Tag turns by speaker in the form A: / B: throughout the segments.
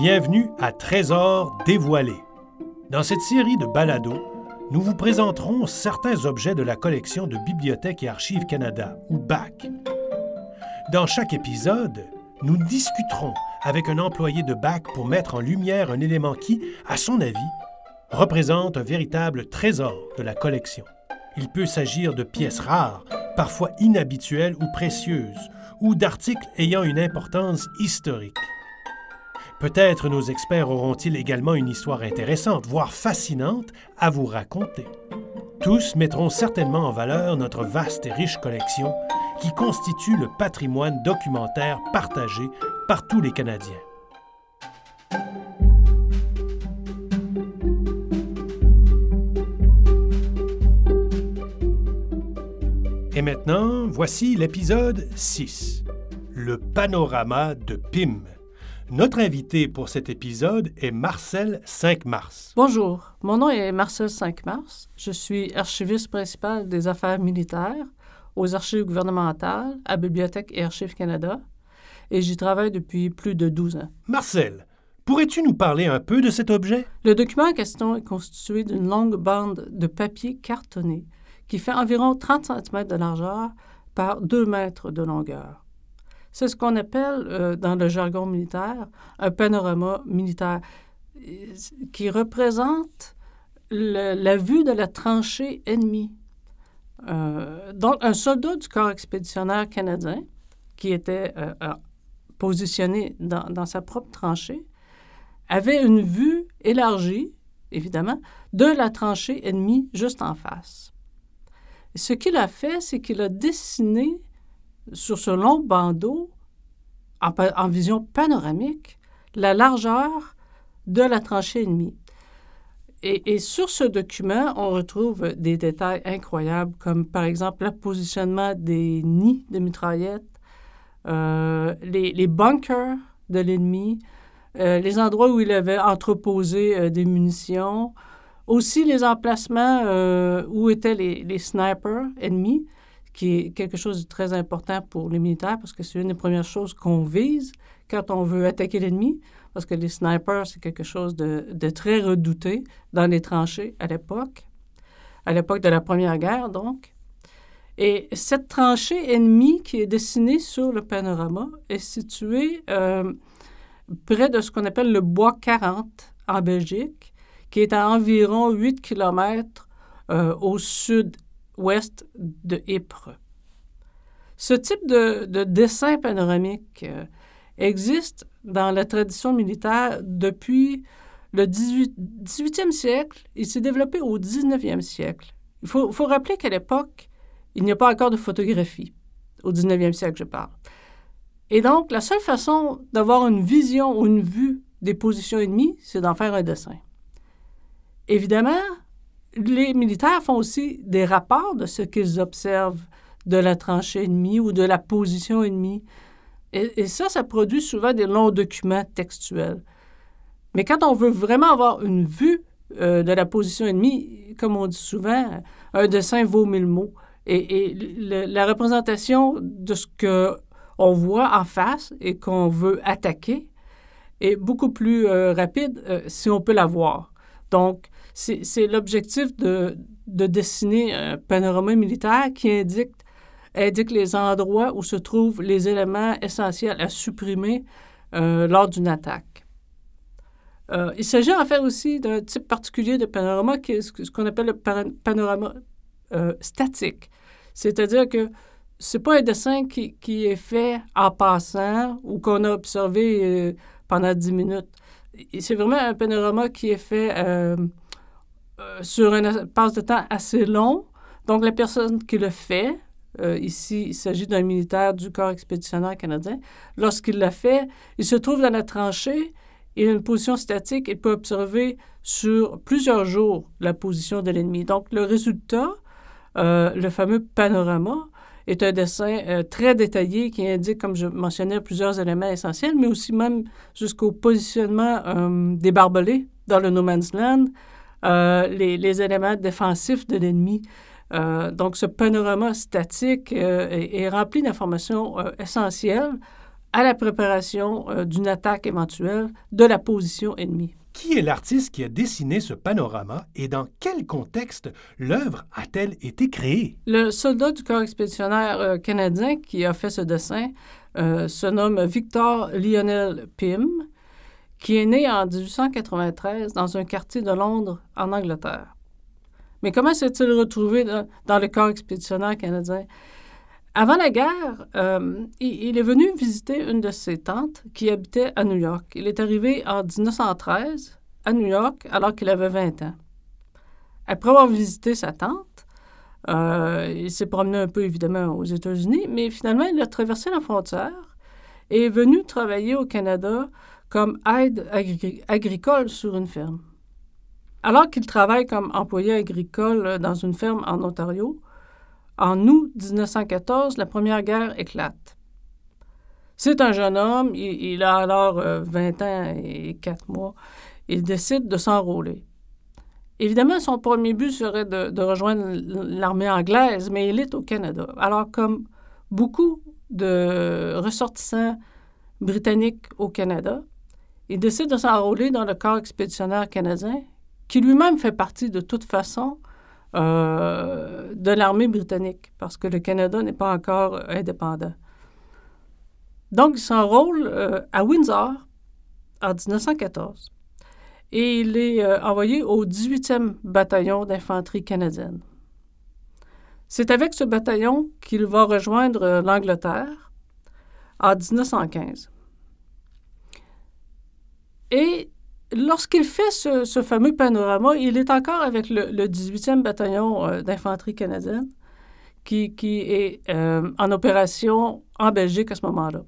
A: Bienvenue à Trésors dévoilés. Dans cette série de balados, nous vous présenterons certains objets de la collection de Bibliothèque et Archives Canada, ou BAC. Dans chaque épisode, nous discuterons avec un employé de BAC pour mettre en lumière un élément qui, à son avis, représente un véritable trésor de la collection. Il peut s'agir de pièces rares, parfois inhabituelles ou précieuses, ou d'articles ayant une importance historique. Peut-être nos experts auront-ils également une histoire intéressante, voire fascinante, à vous raconter. Tous mettront certainement en valeur notre vaste et riche collection qui constitue le patrimoine documentaire partagé par tous les Canadiens. Et maintenant, voici l'épisode 6, le panorama de Pym. Notre invité pour cet épisode est Marcel 5 Mars.
B: Bonjour, mon nom est Marcel 5 Mars. Je suis archiviste principal des affaires militaires aux archives gouvernementales à Bibliothèque et Archives Canada et j'y travaille depuis plus de 12 ans.
A: Marcel, pourrais-tu nous parler un peu de cet objet?
B: Le document en question est constitué d'une longue bande de papier cartonné qui fait environ 30 cm de largeur par 2 mètres de longueur. C'est ce qu'on appelle, euh, dans le jargon militaire, un panorama militaire qui représente la vue de la tranchée ennemie. Euh, donc, un soldat du corps expéditionnaire canadien qui était euh, positionné dans, dans, sa propre tranchée avait une vue élargie, évidemment, de la tranchée ennemie juste en face. Ce qu'il a fait, c'est qu'il a dessiné sur ce long bandeau, en, vision panoramique, la largeur de la tranchée ennemie. Et, sur ce document, on retrouve des détails incroyables, comme par exemple le positionnement des nids de mitraillettes, euh, les, bunkers de l'ennemi, euh, les endroits où il avait entreposé euh, des munitions, aussi les emplacements où étaient les snipers ennemis, qui est quelque chose de très important pour les militaires parce que c'est une des premières choses qu'on vise quand on veut attaquer l'ennemi, parce que les snipers, c'est quelque chose de, très redouté dans les tranchées à l'époque, à l'époque de la Première Guerre, donc. Et cette tranchée ennemie qui est dessinée sur le panorama est située euh, près de ce qu'on appelle le Bois 40 en Belgique, qui est à environ 8 km euh, au sud ouest de Ypres. Ce type de, dessin panoramique euh, existe dans la tradition militaire depuis le 18, e siècle. Il s'est développé au 19e siècle. Il faut, faut rappeler qu'à l'époque, il n'y a pas encore de photographie. Au 19e siècle, je parle. Et donc, la seule façon d'avoir une vision ou une vue des positions ennemies, c'est d'en faire un dessin. Évidemment, les militaires font aussi des rapports de ce qu'ils observent de la tranchée ennemie ou de la position ennemie. Et, ça, ça produit souvent des longs documents textuels. Mais quand on veut vraiment avoir une vue euh, de la position ennemie, comme on dit souvent, un dessin vaut mille mots. Et, la représentation de ce qu'on voit en face et qu'on veut attaquer est beaucoup plus euh, rapide euh, si on peut la voir. Donc, c'est l'objectif de, dessiner un panorama militaire qui indique, indique les endroits où se trouvent les éléments essentiels à supprimer euh, lors d'une attaque. Euh, il s'agit en fait aussi d'un type particulier de panorama qui est ce qu'on appelle le panorama euh, statique. C'est-à-dire que ce n'est pas un dessin qui, qui, est fait en passant ou qu'on a observé pendant 10 minutes. C'est vraiment un panorama qui est fait euh, sur un espace de temps assez long. Donc, la personne qui le fait euh, ici, il s'agit d'un militaire du corps expéditionnaire canadien, lorsqu'il l'a fait, il se trouve dans la tranchée, il a une position statique, il peut observer sur plusieurs jours la position de l'ennemi. Donc, le résultat, euh, le fameux panorama, est un dessin très détaillé qui indique, comme je mentionnais, plusieurs éléments essentiels, mais aussi même jusqu'au positionnement des barbelés dans le No Man's Land, les, les, éléments défensifs de l'ennemi. donc, ce panorama statique est, est, rempli d'informations essentielles à la préparation d'une attaque éventuelle de la position ennemie.
A: Qui est l'artiste qui a dessiné ce panorama et dans quel contexte l'œuvre a-t-elle été créée?
B: Le soldat du corps expéditionnaire euh, canadien qui a fait ce dessin euh, se nomme Victor Lionel Pym, qui est né en 1893 dans un quartier de Londres, en Angleterre. Mais comment s'est-il retrouvé dans, le corps expéditionnaire canadien? Avant la guerre, euh, il, est venu visiter une de ses tantes qui habitait à New York. Il est arrivé en 1913 à New York alors qu'il avait 20 ans. Après avoir visité sa tante, euh, il s'est promené un peu évidemment aux États-Unis, mais finalement il a traversé la frontière et est venu travailler au Canada comme aide agricole sur une ferme. Alors qu'il travaille comme employé agricole dans une ferme en Ontario, en août 1914, la Première Guerre éclate. C'est un jeune homme, il, a alors 20 euh, ans et 4 mois. Il décide de s'enrôler. Évidemment, son premier but serait de, rejoindre l'armée anglaise, mais il est au Canada. Alors, comme beaucoup de ressortissants britanniques au Canada, il décide de s'enrôler dans le corps expéditionnaire canadien, qui lui-même fait partie de toute façon euh, de l'armée britannique, parce que le Canada n'est pas encore indépendant. Donc, il s'enrôle euh, à Windsor en 1914 et il est euh, envoyé au 18e bataillon d'infanterie canadienne. C'est avec ce bataillon qu'il va rejoindre l'Angleterre en 1915. Et lorsqu'il fait ce, fameux panorama, il est encore avec le, 18e bataillon euh, d'infanterie canadienne qui, est euh, en opération en Belgique à ce moment-là.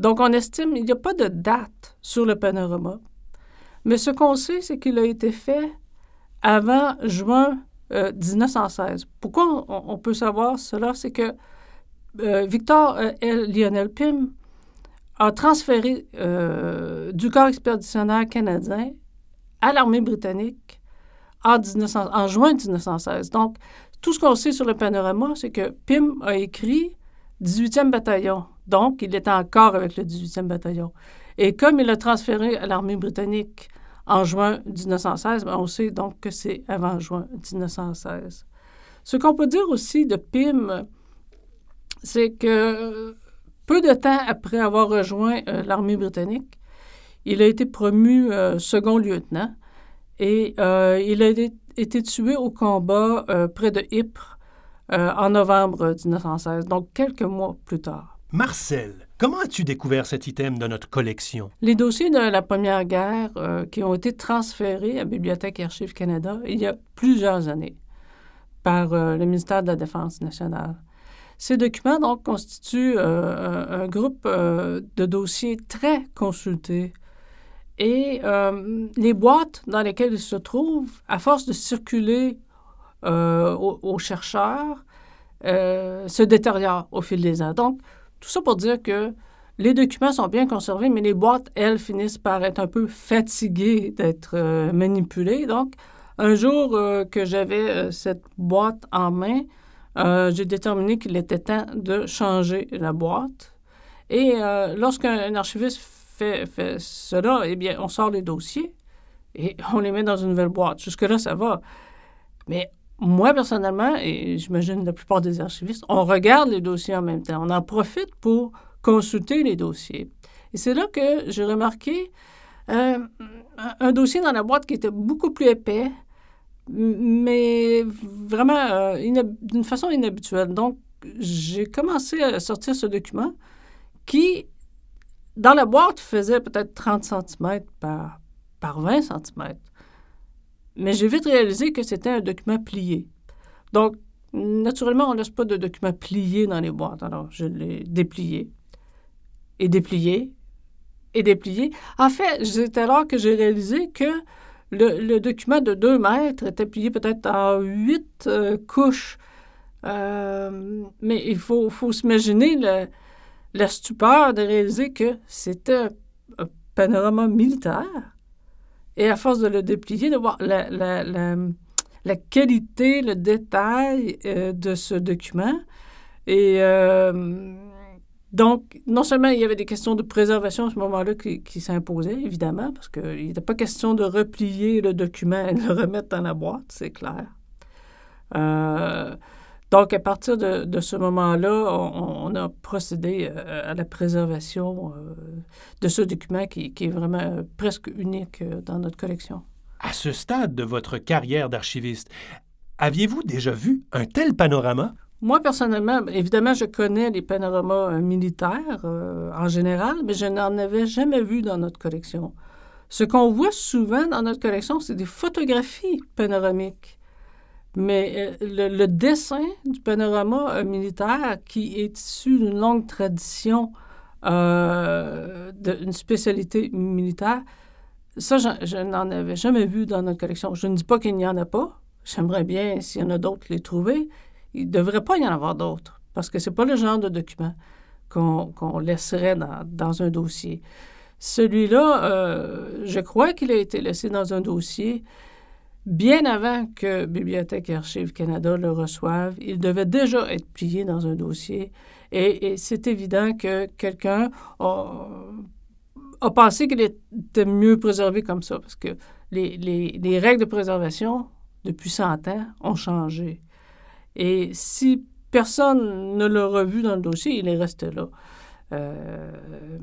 B: Donc, on estime qu'il n'y a pas de date sur le panorama, mais ce qu'on sait, c'est qu'il a été fait avant juin 1916. Euh, Pourquoi on, peut savoir cela? C'est que Victor L. Lionel Pym a transféré euh, du corps expéditionnaire canadien à l'armée britannique en, 1900, en juin 1916. Donc, tout ce qu'on sait sur le panorama, c'est que Pym a écrit 18e bataillon. Donc, il était encore avec le 18e bataillon. Et comme il a transféré à l'armée britannique en juin 1916, ben, on sait donc que c'est avant juin 1916. Ce qu'on peut dire aussi de Pym, c'est que peu de temps après avoir rejoint euh, l'armée britannique, il a été promu euh, second lieutenant et euh, il a été, tué au combat près de Ypres en novembre 1916, donc quelques mois plus tard.
A: Marcel, comment as-tu découvert cet item de notre collection?
B: Les dossiers de la Première Guerre qui ont été transférés à Bibliothèque et Archives Canada il y a plusieurs années par le ministère de la Défense nationale. Ces documents, donc, constituent euh, un, groupe euh, de dossiers très consultés. Et euh, les boîtes dans lesquelles ils se trouvent, à force de circuler aux, chercheurs, se détériorent au fil des ans. Donc, tout ça pour dire que les documents sont bien conservés, mais les boîtes, elles, finissent par être un peu fatiguées d'être manipulées. Donc, un jour que j'avais cette boîte en main, euh, j'ai déterminé qu'il était temps de changer la boîte. Et euh, lorsqu'un archiviste fait, fait, cela, eh bien, on sort les dossiers et on les met dans une nouvelle boîte. Jusque-là, ça va. Mais moi, personnellement, et j'imagine la plupart des archivistes, on regarde les dossiers en même temps. On en profite pour consulter les dossiers. Et c'est là que j'ai remarqué euh, un dossier dans la boîte qui était beaucoup plus épais, mais vraiment euh, d'une façon inhabituelle. Donc, j'ai commencé à sortir ce document qui, dans la boîte, faisait peut-être 30 cm par, par 20 cm. Mais j'ai vite réalisé que c'était un document plié. Donc, Naturellement, on ne laisse pas de documents pliés dans les boîtes. Alors, je l'ai déplié et déplié et déplié. En fait, c'est alors que j'ai réalisé que le, document de 2 mètres était plié peut-être en huit euh, couches. Euh, mais il faut, faut s'imaginer la stupeur de réaliser que c'était un, panorama militaire. Et à force de le déplier, de voir la, la, la, qualité, le détail euh, de ce document. Et donc, non seulement il y avait des questions de préservation à ce moment-là qui, s'imposaient, évidemment, parce qu'il n'était pas question de replier le document et de le remettre dans la boîte, c'est clair. Euh, donc, à partir de, ce moment-là, on, a procédé euh, à la préservation euh, de ce document qui est vraiment presque unique dans notre collection.
A: À ce stade de votre carrière d'archiviste, aviez-vous déjà vu un tel panorama?
B: Moi, personnellement, évidemment, je connais les panoramas euh, militaires euh, en général, mais je n'en avais jamais vu dans notre collection. Ce qu'on voit souvent dans notre collection, c'est des photographies panoramiques. Mais euh, le, dessin du panorama militaire, qui est issu d'une longue tradition d'une spécialité militaire, ça, je, je n'en avais jamais vu dans notre collection. Je ne dis pas qu'il n'y en a pas. J'aimerais bien, s'il y en a d'autres, les trouver. Il ne devrait pas y en avoir d'autres, parce que ce n'est pas le genre de document qu'on laisserait dans, un dossier. Celui-là, euh, je crois qu'il a été laissé dans un dossier bien avant que Bibliothèque et Archives Canada le reçoive. Il devait déjà être plié dans un dossier. Et, c'est évident que quelqu'un a, pensé qu'il était mieux préservé comme ça, parce que les, les règles de préservation, depuis 100 ans, ont changé. Et si personne ne l'a revu dans le dossier, il est resté là. Euh,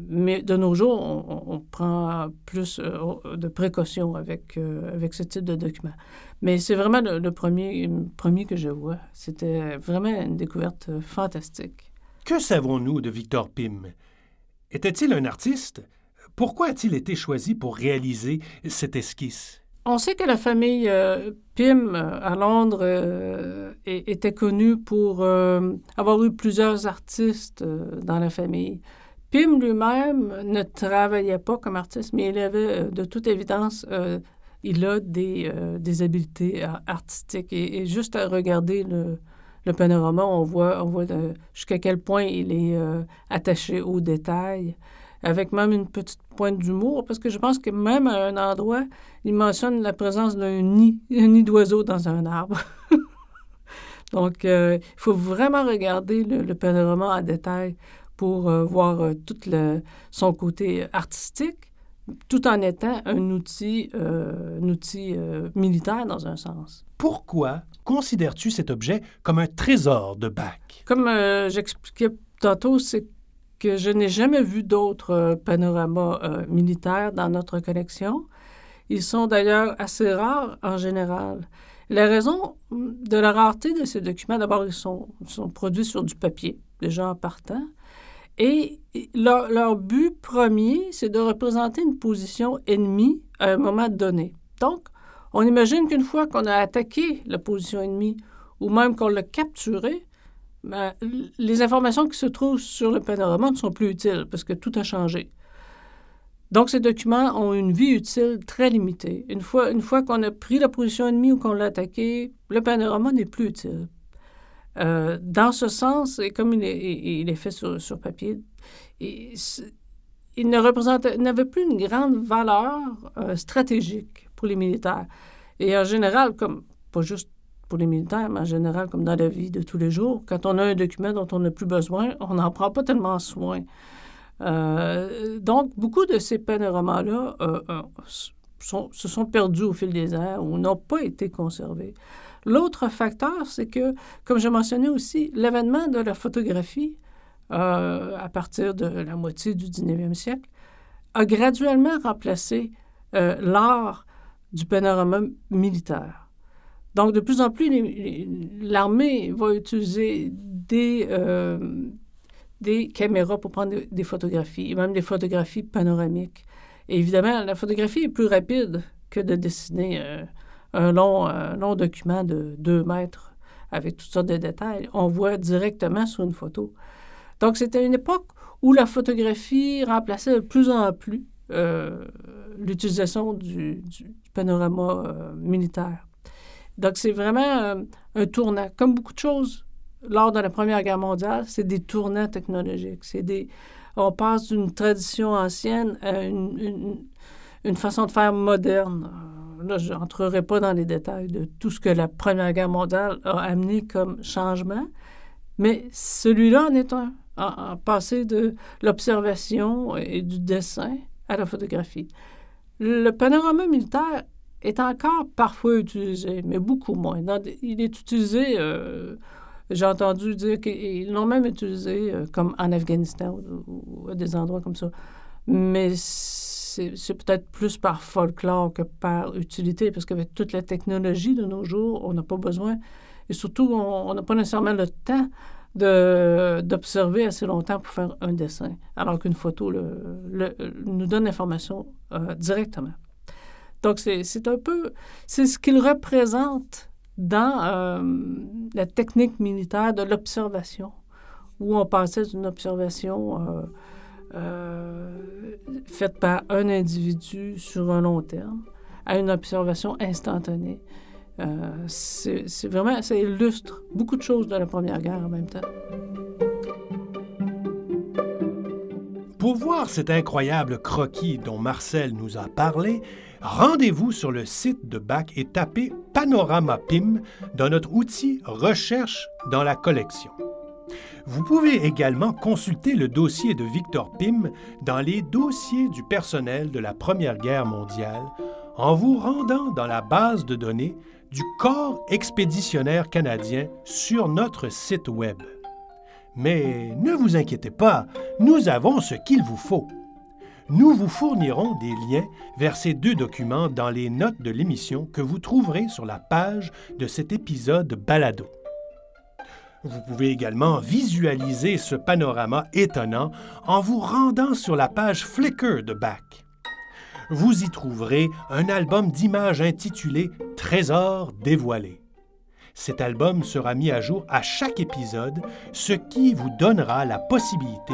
B: mais de nos jours, on, prend plus euh, de précautions avec, euh, avec ce type de document. Mais c'est vraiment le, premier, premier que je vois. C'était vraiment une découverte fantastique.
A: Que savons-nous de Victor Pym? Était-il un artiste? Pourquoi a-t-il été choisi pour réaliser cette esquisse?
B: On sait que la famille euh, Pym euh, à Londres euh, était connue pour avoir eu plusieurs artistes dans la famille. Pym lui-même ne travaillait pas comme artiste, mais il avait de toute évidence, il a des, habiletés artistiques. Et, juste à regarder le, le, panorama, on voit, on voit jusqu'à quel point il est attaché aux détails avec même une petite pointe d'humour, parce que je pense que même à un endroit, il mentionne la présence d'un nid, un nid d'oiseau dans un arbre. Donc, euh, il faut vraiment regarder le, panorama en détail pour euh, voir euh, tout le, son côté artistique, tout en étant un outil, un outil militaire dans un sens.
A: Pourquoi considères-tu cet objet comme un trésor de Bach?
B: Comme j'expliquais tantôt, c'est que je n'ai jamais vu d'autres euh, panoramas euh, militaires dans notre collection. Ils sont d'ailleurs assez rares en général. La raison de la rareté de ces documents, d'abord, ils sont, produits sur du papier, déjà en partant. Et leur but premier, c'est de représenter une position ennemie à un moment donné. Donc, on imagine qu'une fois qu'on a attaqué la position ennemie ou même qu'on l'a capturée, ben, les informations qui se trouvent sur le panorama ne sont plus utiles parce que tout a changé. Donc, ces documents ont une vie utile très limitée. Une fois, qu'on a pris la position ennemie ou qu'on l'a attaqué, le panorama n'est plus utile. Euh, dans ce sens, et comme il est, fait sur, papier, il, n'avait plus une grande valeur euh, stratégique pour les militaires. Et en général, comme pas juste pour les militaires, mais en général, comme dans la vie de tous les jours, quand on a un document dont on n'a plus besoin, on n'en prend pas tellement soin. Euh, donc, beaucoup de ces panoramas-là euh, euh, se sont perdus au fil des ans ou n'ont pas été conservés. L'autre facteur, c'est que, comme je mentionnais aussi, l'avènement de la photographie à partir de la moitié du 19e siècle a graduellement remplacé l'art du panorama militaire. Donc, de plus en plus, l'armée va utiliser des, euh, des caméras pour prendre des, photographies, et même des photographies panoramiques. Évidemment, la photographie est plus rapide que de dessiner euh, un long, long document de deux mètres avec toutes sortes de détails. On voit directement sur une photo. Donc, c'était une époque où la photographie remplaçait de plus en plus euh, l'utilisation du, panorama euh, militaire. Donc, c'est vraiment un tournant. Comme beaucoup de choses lors de la Première Guerre mondiale, c'est des tournants technologiques. C'est des, on passe d'une tradition ancienne à une, façon de faire moderne. Euh, là, je n'entrerai pas dans les détails de tout ce que la Première Guerre mondiale a amené comme changement, mais celui-là en est un, en, passé de l'observation et du dessin à la photographie. Le panorama militaire est encore parfois utilisé, mais beaucoup moins. il est utilisé euh, j'ai entendu dire qu'ils l'ont même utilisé euh, comme en Afghanistan ou, à des endroits comme ça. Mais c'est peut-être plus par folklore que par utilité, parce qu'avec toute la technologie de nos jours, on n'a pas besoin, et surtout, on n'a pas nécessairement le temps d'observer assez longtemps pour faire un dessin, alors qu'une photo le, nous donne l'information euh, directement. Donc, c'est un peu, c'est ce qu'il représente dans euh, la technique militaire de l'observation, où on passait d'une observation euh, euh, faite par un individu sur un long terme à une observation instantanée. c'est vraiment, ça illustre beaucoup de choses de la Première Guerre en même temps.
A: Pour voir cet incroyable croquis dont Marcel nous a parlé, rendez-vous sur le site de BAC et tapez Panorama PIM dans notre outil Recherche dans la collection. Vous pouvez également consulter le dossier de Victor Pym dans les dossiers du personnel de la Première Guerre mondiale en vous rendant dans la base de données du Corps expéditionnaire canadien sur notre site Web. Mais ne vous inquiétez pas, nous avons ce qu'il vous faut nous vous fournirons des liens vers ces deux documents dans les notes de l'émission que vous trouverez sur la page de cet épisode balado. Vous pouvez également visualiser ce panorama étonnant en vous rendant sur la page Flickr de Bach. Vous y trouverez un album d'images intitulé Trésors dévoilés. Cet album sera mis à jour à chaque épisode, ce qui vous donnera la possibilité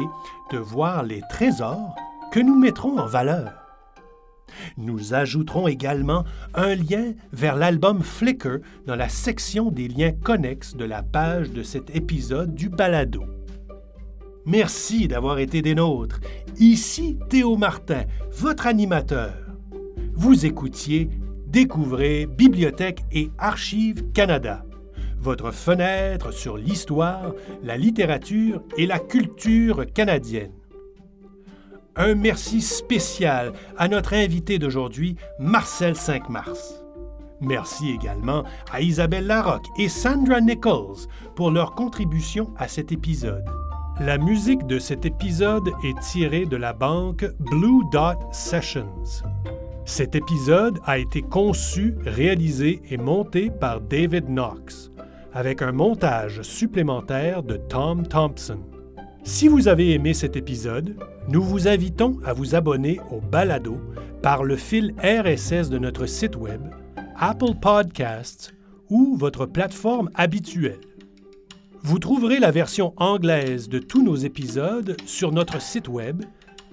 A: de voir les trésors que nous mettrons en valeur. Nous ajouterons également un lien vers l'album Flickr dans la section des liens connexes de la page de cet épisode du balado. Merci d'avoir été des nôtres. Ici Théo Martin, votre animateur. Vous écoutiez Découvrez Bibliothèque et Archives Canada, votre fenêtre sur l'histoire, la littérature et la culture canadienne. Un merci spécial à notre invité d'aujourd'hui, Marcel 5 Mars. Merci également à Isabelle Larocque et Sandra Nichols pour leur contribution à cet épisode. La musique de cet épisode est tirée de la banque Blue Dot Sessions. Cet épisode a été conçu, réalisé et monté par David Knox, avec un montage supplémentaire de Tom Thompson. Si vous avez aimé cet épisode, nous vous invitons à vous abonner au balado par le fil RSS de notre site Web, Apple Podcasts ou votre plateforme habituelle. Vous trouverez la version anglaise de tous nos épisodes sur notre site Web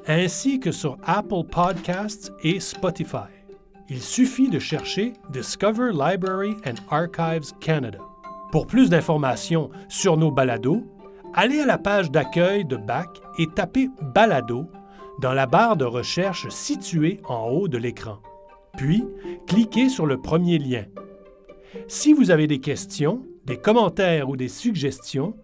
A: ainsi que sur Apple Podcasts et Spotify. Il suffit de chercher Discover Library and Archives Canada. Pour plus d'informations sur nos balados, allez à la page d'accueil de BAC et tapez Balado dans la barre de recherche située en haut de l'écran. Puis, cliquez sur le premier lien. Si vous avez des questions, des commentaires ou des suggestions,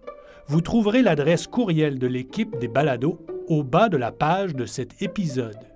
A: vous trouverez l'adresse courriel de l'équipe des balados au bas de la page de cet épisode.